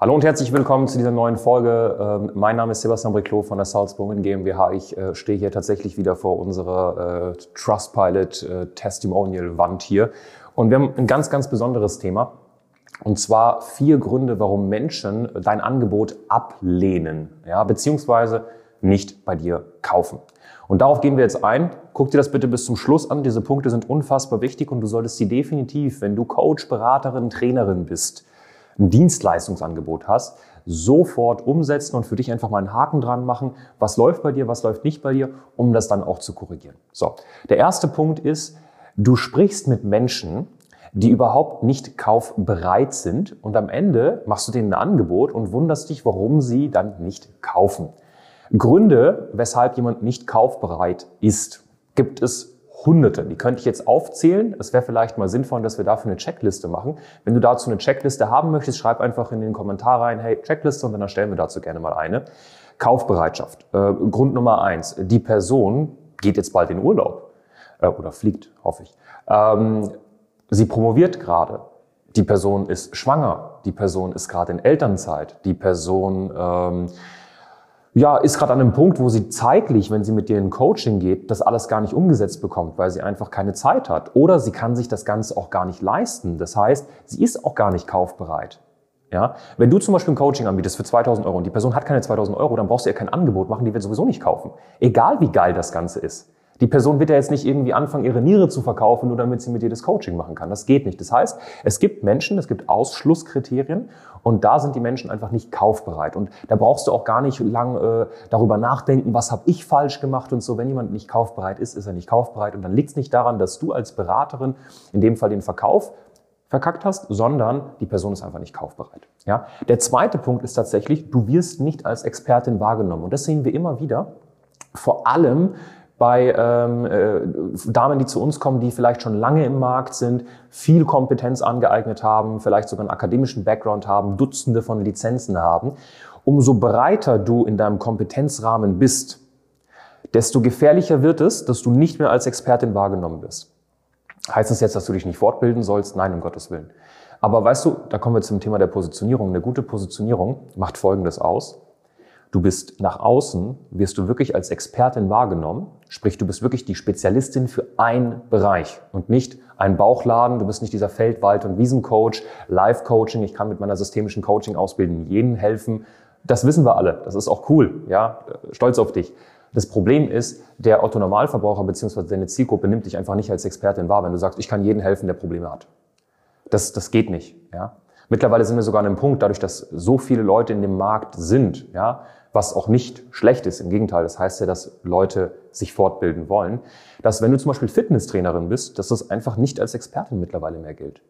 Hallo und herzlich willkommen zu dieser neuen Folge. Ähm, mein Name ist Sebastian Briclot von der Salzburg GmbH. Ich äh, stehe hier tatsächlich wieder vor unserer äh, Trustpilot äh, Testimonial Wand hier. Und wir haben ein ganz, ganz besonderes Thema. Und zwar vier Gründe, warum Menschen dein Angebot ablehnen, ja, beziehungsweise nicht bei dir kaufen. Und darauf gehen wir jetzt ein. Guck dir das bitte bis zum Schluss an. Diese Punkte sind unfassbar wichtig und du solltest sie definitiv, wenn du Coach, Beraterin, Trainerin bist, ein Dienstleistungsangebot hast, sofort umsetzen und für dich einfach mal einen Haken dran machen, was läuft bei dir, was läuft nicht bei dir, um das dann auch zu korrigieren. So, der erste Punkt ist, du sprichst mit Menschen, die überhaupt nicht kaufbereit sind und am Ende machst du denen ein Angebot und wunderst dich, warum sie dann nicht kaufen. Gründe, weshalb jemand nicht kaufbereit ist, gibt es Hunderte. Die könnte ich jetzt aufzählen. Es wäre vielleicht mal sinnvoll, dass wir dafür eine Checkliste machen. Wenn du dazu eine Checkliste haben möchtest, schreib einfach in den Kommentar rein, hey, Checkliste, und dann erstellen wir dazu gerne mal eine. Kaufbereitschaft. Äh, Grund Nummer eins. Die Person geht jetzt bald in Urlaub. Äh, oder fliegt, hoffe ich. Ähm, sie promoviert gerade. Die Person ist schwanger. Die Person ist gerade in Elternzeit. Die Person ähm, ja, ist gerade an einem Punkt, wo sie zeitlich, wenn sie mit dir in Coaching geht, das alles gar nicht umgesetzt bekommt, weil sie einfach keine Zeit hat. Oder sie kann sich das Ganze auch gar nicht leisten. Das heißt, sie ist auch gar nicht kaufbereit. Ja, wenn du zum Beispiel ein Coaching anbietest für 2000 Euro und die Person hat keine 2000 Euro, dann brauchst du ihr kein Angebot machen, die wird sowieso nicht kaufen. Egal wie geil das Ganze ist. Die Person wird ja jetzt nicht irgendwie anfangen, ihre Niere zu verkaufen, nur damit sie mit dir das Coaching machen kann. Das geht nicht. Das heißt, es gibt Menschen, es gibt Ausschlusskriterien und da sind die Menschen einfach nicht kaufbereit. Und da brauchst du auch gar nicht lang äh, darüber nachdenken, was habe ich falsch gemacht und so. Wenn jemand nicht kaufbereit ist, ist er nicht kaufbereit. Und dann liegt es nicht daran, dass du als Beraterin in dem Fall den Verkauf verkackt hast, sondern die Person ist einfach nicht kaufbereit. Ja? Der zweite Punkt ist tatsächlich, du wirst nicht als Expertin wahrgenommen. Und das sehen wir immer wieder. Vor allem, bei ähm, äh, Damen, die zu uns kommen, die vielleicht schon lange im Markt sind, viel Kompetenz angeeignet haben, vielleicht sogar einen akademischen Background haben, Dutzende von Lizenzen haben. Umso breiter du in deinem Kompetenzrahmen bist, desto gefährlicher wird es, dass du nicht mehr als Expertin wahrgenommen wirst. Heißt das jetzt, dass du dich nicht fortbilden sollst? Nein, um Gottes Willen. Aber weißt du, da kommen wir zum Thema der Positionierung. Eine gute Positionierung macht Folgendes aus. Du bist nach außen, wirst du wirklich als Expertin wahrgenommen. Sprich, du bist wirklich die Spezialistin für einen Bereich und nicht ein Bauchladen. Du bist nicht dieser Feld-, Wald- und Wiesencoach, Live-Coaching. Ich kann mit meiner systemischen Coaching-Ausbildung jeden helfen. Das wissen wir alle. Das ist auch cool. Ja, stolz auf dich. Das Problem ist, der Otto Normalverbraucher bzw. deine Zielgruppe nimmt dich einfach nicht als Expertin wahr, wenn du sagst, ich kann jedem helfen, der Probleme hat. Das, das geht nicht. Ja. Mittlerweile sind wir sogar an einem Punkt, dadurch, dass so viele Leute in dem Markt sind, ja, was auch nicht schlecht ist. Im Gegenteil, das heißt ja, dass Leute sich fortbilden wollen, dass wenn du zum Beispiel Fitnesstrainerin bist, dass das einfach nicht als Expertin mittlerweile mehr gilt.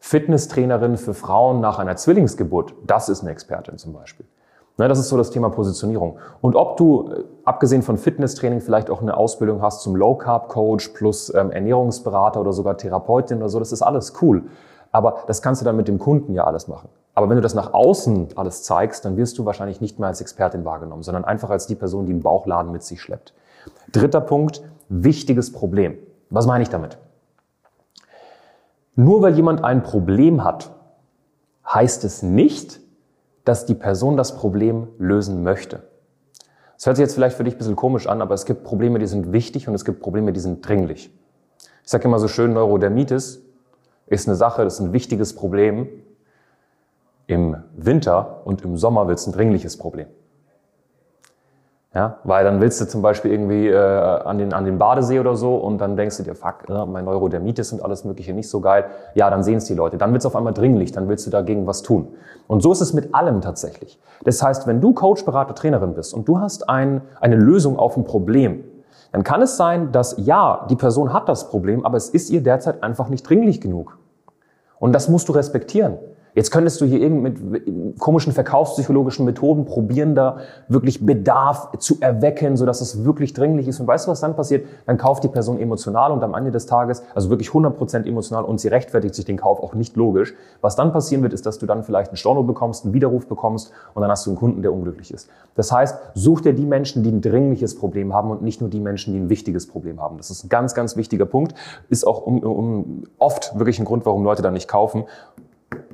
Fitnesstrainerin für Frauen nach einer Zwillingsgeburt, das ist eine Expertin zum Beispiel. Ne, das ist so das Thema Positionierung. Und ob du, äh, abgesehen von Fitnesstraining, vielleicht auch eine Ausbildung hast zum Low Carb Coach plus ähm, Ernährungsberater oder sogar Therapeutin oder so, das ist alles cool. Aber das kannst du dann mit dem Kunden ja alles machen. Aber wenn du das nach außen alles zeigst, dann wirst du wahrscheinlich nicht mehr als Expertin wahrgenommen, sondern einfach als die Person, die einen Bauchladen mit sich schleppt. Dritter Punkt, wichtiges Problem. Was meine ich damit? Nur weil jemand ein Problem hat, heißt es nicht, dass die Person das Problem lösen möchte. Das hört sich jetzt vielleicht für dich ein bisschen komisch an, aber es gibt Probleme, die sind wichtig und es gibt Probleme, die sind dringlich. Ich sage immer so schön, Neurodermitis ist eine Sache, das ist ein wichtiges Problem, im Winter und im Sommer wird es ein dringliches Problem. Ja, weil dann willst du zum Beispiel irgendwie äh, an, den, an den Badesee oder so und dann denkst du dir, fuck, ne, mein Neurodermitis und alles mögliche nicht so geil. Ja, dann sehen es die Leute. Dann wird es auf einmal dringlich, dann willst du dagegen was tun. Und so ist es mit allem tatsächlich. Das heißt, wenn du Coach, Berater, Trainerin bist und du hast ein, eine Lösung auf ein Problem, dann kann es sein, dass ja, die Person hat das Problem, aber es ist ihr derzeit einfach nicht dringlich genug. Und das musst du respektieren. Jetzt könntest du hier irgend mit komischen verkaufspsychologischen Methoden probieren, da wirklich Bedarf zu erwecken, sodass es wirklich dringlich ist. Und weißt du, was dann passiert? Dann kauft die Person emotional und am Ende des Tages, also wirklich 100% emotional und sie rechtfertigt sich den Kauf auch nicht logisch. Was dann passieren wird, ist, dass du dann vielleicht einen Storno bekommst, einen Widerruf bekommst und dann hast du einen Kunden, der unglücklich ist. Das heißt, such dir die Menschen, die ein dringliches Problem haben und nicht nur die Menschen, die ein wichtiges Problem haben. Das ist ein ganz, ganz wichtiger Punkt. Ist auch um, um, oft wirklich ein Grund, warum Leute dann nicht kaufen.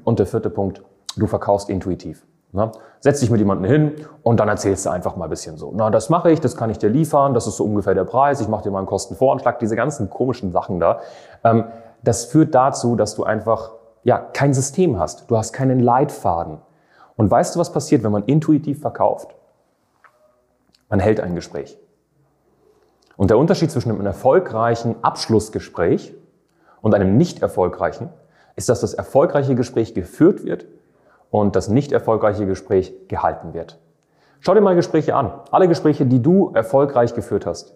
Und der vierte Punkt, du verkaufst intuitiv. Ne? Setz dich mit jemandem hin und dann erzählst du einfach mal ein bisschen so. Na, das mache ich, das kann ich dir liefern, das ist so ungefähr der Preis, ich mache dir mal einen Kostenvoranschlag, diese ganzen komischen Sachen da. Ähm, das führt dazu, dass du einfach ja kein System hast. Du hast keinen Leitfaden. Und weißt du, was passiert, wenn man intuitiv verkauft? Man hält ein Gespräch. Und der Unterschied zwischen einem erfolgreichen Abschlussgespräch und einem nicht erfolgreichen ist, dass das erfolgreiche Gespräch geführt wird und das nicht erfolgreiche Gespräch gehalten wird. Schau dir mal Gespräche an. Alle Gespräche, die du erfolgreich geführt hast.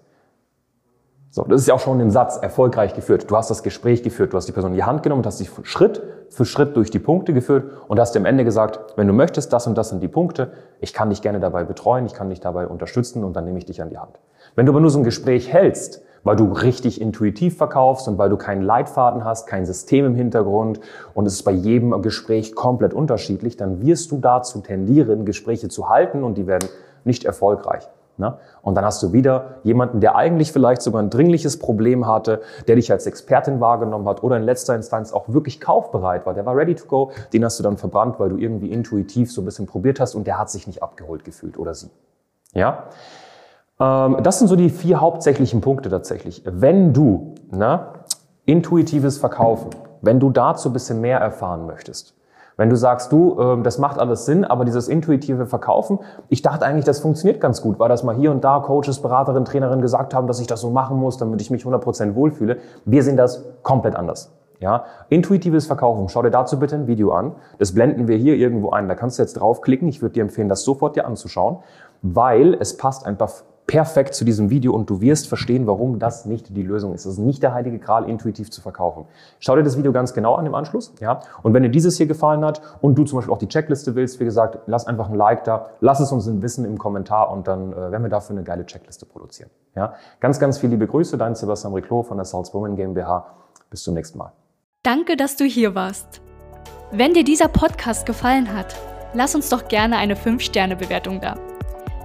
So, das ist ja auch schon im Satz erfolgreich geführt. Du hast das Gespräch geführt, du hast die Person in die Hand genommen hast dich Schritt für Schritt durch die Punkte geführt und hast am Ende gesagt, wenn du möchtest, das und das sind die Punkte, ich kann dich gerne dabei betreuen, ich kann dich dabei unterstützen und dann nehme ich dich an die Hand. Wenn du aber nur so ein Gespräch hältst, weil du richtig intuitiv verkaufst und weil du keinen Leitfaden hast, kein System im Hintergrund und es ist bei jedem Gespräch komplett unterschiedlich, dann wirst du dazu tendieren, Gespräche zu halten und die werden nicht erfolgreich. Ne? Und dann hast du wieder jemanden, der eigentlich vielleicht sogar ein dringliches Problem hatte, der dich als Expertin wahrgenommen hat oder in letzter Instanz auch wirklich kaufbereit war. Der war ready to go. Den hast du dann verbrannt, weil du irgendwie intuitiv so ein bisschen probiert hast und der hat sich nicht abgeholt gefühlt oder sie. Ja? Ähm, das sind so die vier hauptsächlichen Punkte tatsächlich. Wenn du ne, intuitives Verkaufen, wenn du dazu ein bisschen mehr erfahren möchtest, wenn du sagst, du, äh, das macht alles Sinn, aber dieses intuitive Verkaufen, ich dachte eigentlich, das funktioniert ganz gut, weil das mal hier und da Coaches, Beraterinnen, Trainerinnen gesagt haben, dass ich das so machen muss, damit ich mich 100% wohlfühle. Wir sehen das komplett anders. Ja, intuitives Verkaufen. Schau dir dazu bitte ein Video an. Das blenden wir hier irgendwo ein. Da kannst du jetzt draufklicken. Ich würde dir empfehlen, das sofort dir anzuschauen, weil es passt einfach perfekt zu diesem Video und du wirst verstehen, warum das nicht die Lösung ist. Das ist nicht der heilige Gral, intuitiv zu verkaufen. Schau dir das Video ganz genau an im Anschluss. Ja? Und wenn dir dieses hier gefallen hat und du zum Beispiel auch die Checkliste willst, wie gesagt, lass einfach ein Like da, lass es uns wissen im Kommentar und dann äh, werden wir dafür eine geile Checkliste produzieren. Ja? Ganz, ganz viele liebe Grüße, dein Sebastian Riclot von der Salzburgen GmbH. Bis zum nächsten Mal. Danke, dass du hier warst. Wenn dir dieser Podcast gefallen hat, lass uns doch gerne eine 5-Sterne-Bewertung da.